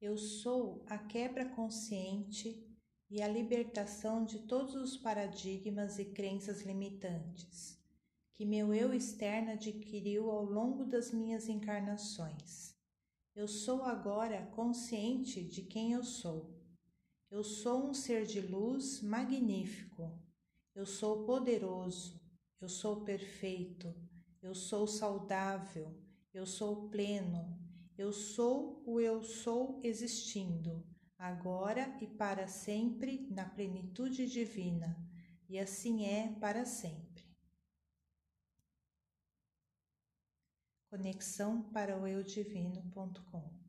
Eu sou a quebra consciente e a libertação de todos os paradigmas e crenças limitantes que meu eu externo adquiriu ao longo das minhas encarnações. Eu sou agora consciente de quem eu sou. Eu sou um ser de luz magnífico. Eu sou poderoso. Eu sou perfeito. Eu sou saudável. Eu sou pleno. Eu sou o eu sou existindo, agora e para sempre na plenitude divina, e assim é para sempre. Conexão para o eu divino.com